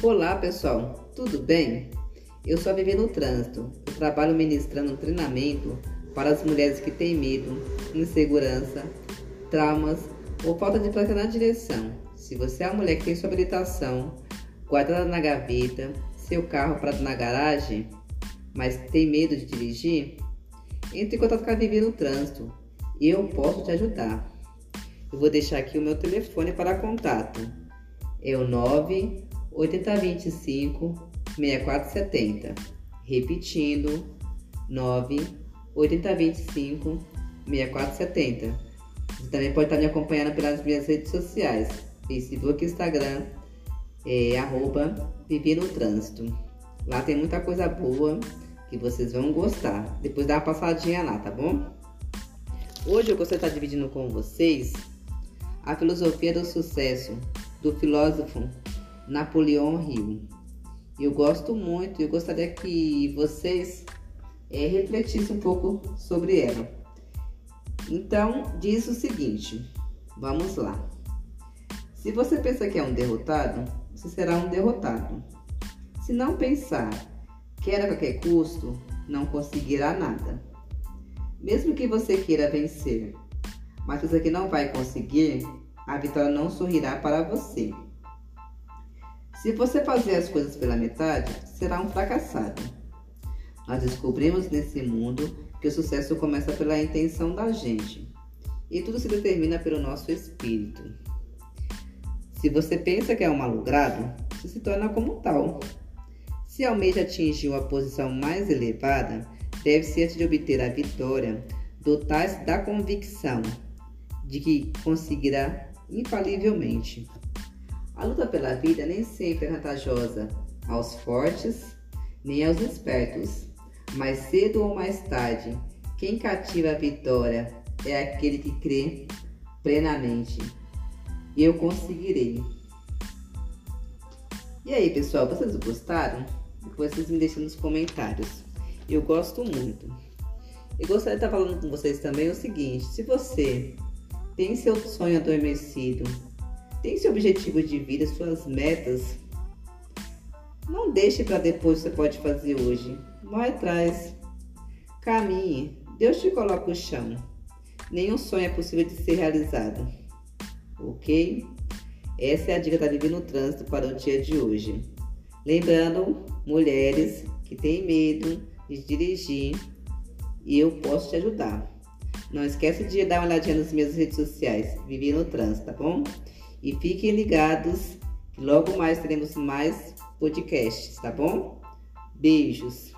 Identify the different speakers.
Speaker 1: Olá pessoal, tudo bem? Eu sou a Vivi no Trânsito. Eu trabalho ministrando um treinamento para as mulheres que têm medo, insegurança, traumas ou falta de prática na direção. Se você é uma mulher que tem sua habilitação guardada na gaveta, seu carro parado na garagem, mas tem medo de dirigir, entre em contato com a Vivi no Trânsito eu posso te ajudar. Eu vou deixar aqui o meu telefone para contato. É o 9 8025 6470. Repetindo, 9 8025 6470. Você também pode estar me acompanhando pelas minhas redes sociais, Facebook e Instagram, é, arroba no Trânsito. Lá tem muita coisa boa que vocês vão gostar. Depois dá uma passadinha lá, tá bom? Hoje eu gostaria de estar dividindo com vocês a filosofia do sucesso do filósofo Napoleão Hill. Eu gosto muito, eu gostaria que vocês é, refletissem um pouco sobre ela. Então, diz o seguinte: vamos lá. Se você pensa que é um derrotado, você será um derrotado. Se não pensar que era a qualquer custo, não conseguirá nada. Mesmo que você queira vencer, mas você que não vai conseguir, a vitória não sorrirá para você. Se você fazer as coisas pela metade, será um fracassado. Nós descobrimos nesse mundo que o sucesso começa pela intenção da gente e tudo se determina pelo nosso espírito. Se você pensa que é um malogrado, você se torna como tal. Se almeja atingir uma posição mais elevada, deve-se antes de obter a vitória, dotar-se da convicção de que conseguirá infalivelmente. A luta pela vida nem sempre é vantajosa aos fortes nem aos espertos, mas cedo ou mais tarde, quem cativa a vitória é aquele que crê plenamente. Eu conseguirei. E aí, pessoal, vocês gostaram? Vocês me deixam nos comentários. Eu gosto muito. E gostaria de estar falando com vocês também o seguinte: se você tem seu sonho adormecido tem seu objetivo de vida, suas metas. Não deixe para depois você pode fazer hoje. Vai atrás. Caminhe. Deus te coloca o chão. Nenhum sonho é possível de ser realizado. Ok? Essa é a dica da Vivi no Trânsito para o dia de hoje. Lembrando, mulheres que têm medo de dirigir, eu posso te ajudar. Não esquece de dar uma olhadinha nas minhas redes sociais, Vivi no Trânsito, tá bom? E fiquem ligados, logo mais teremos mais podcasts, tá bom? Beijos!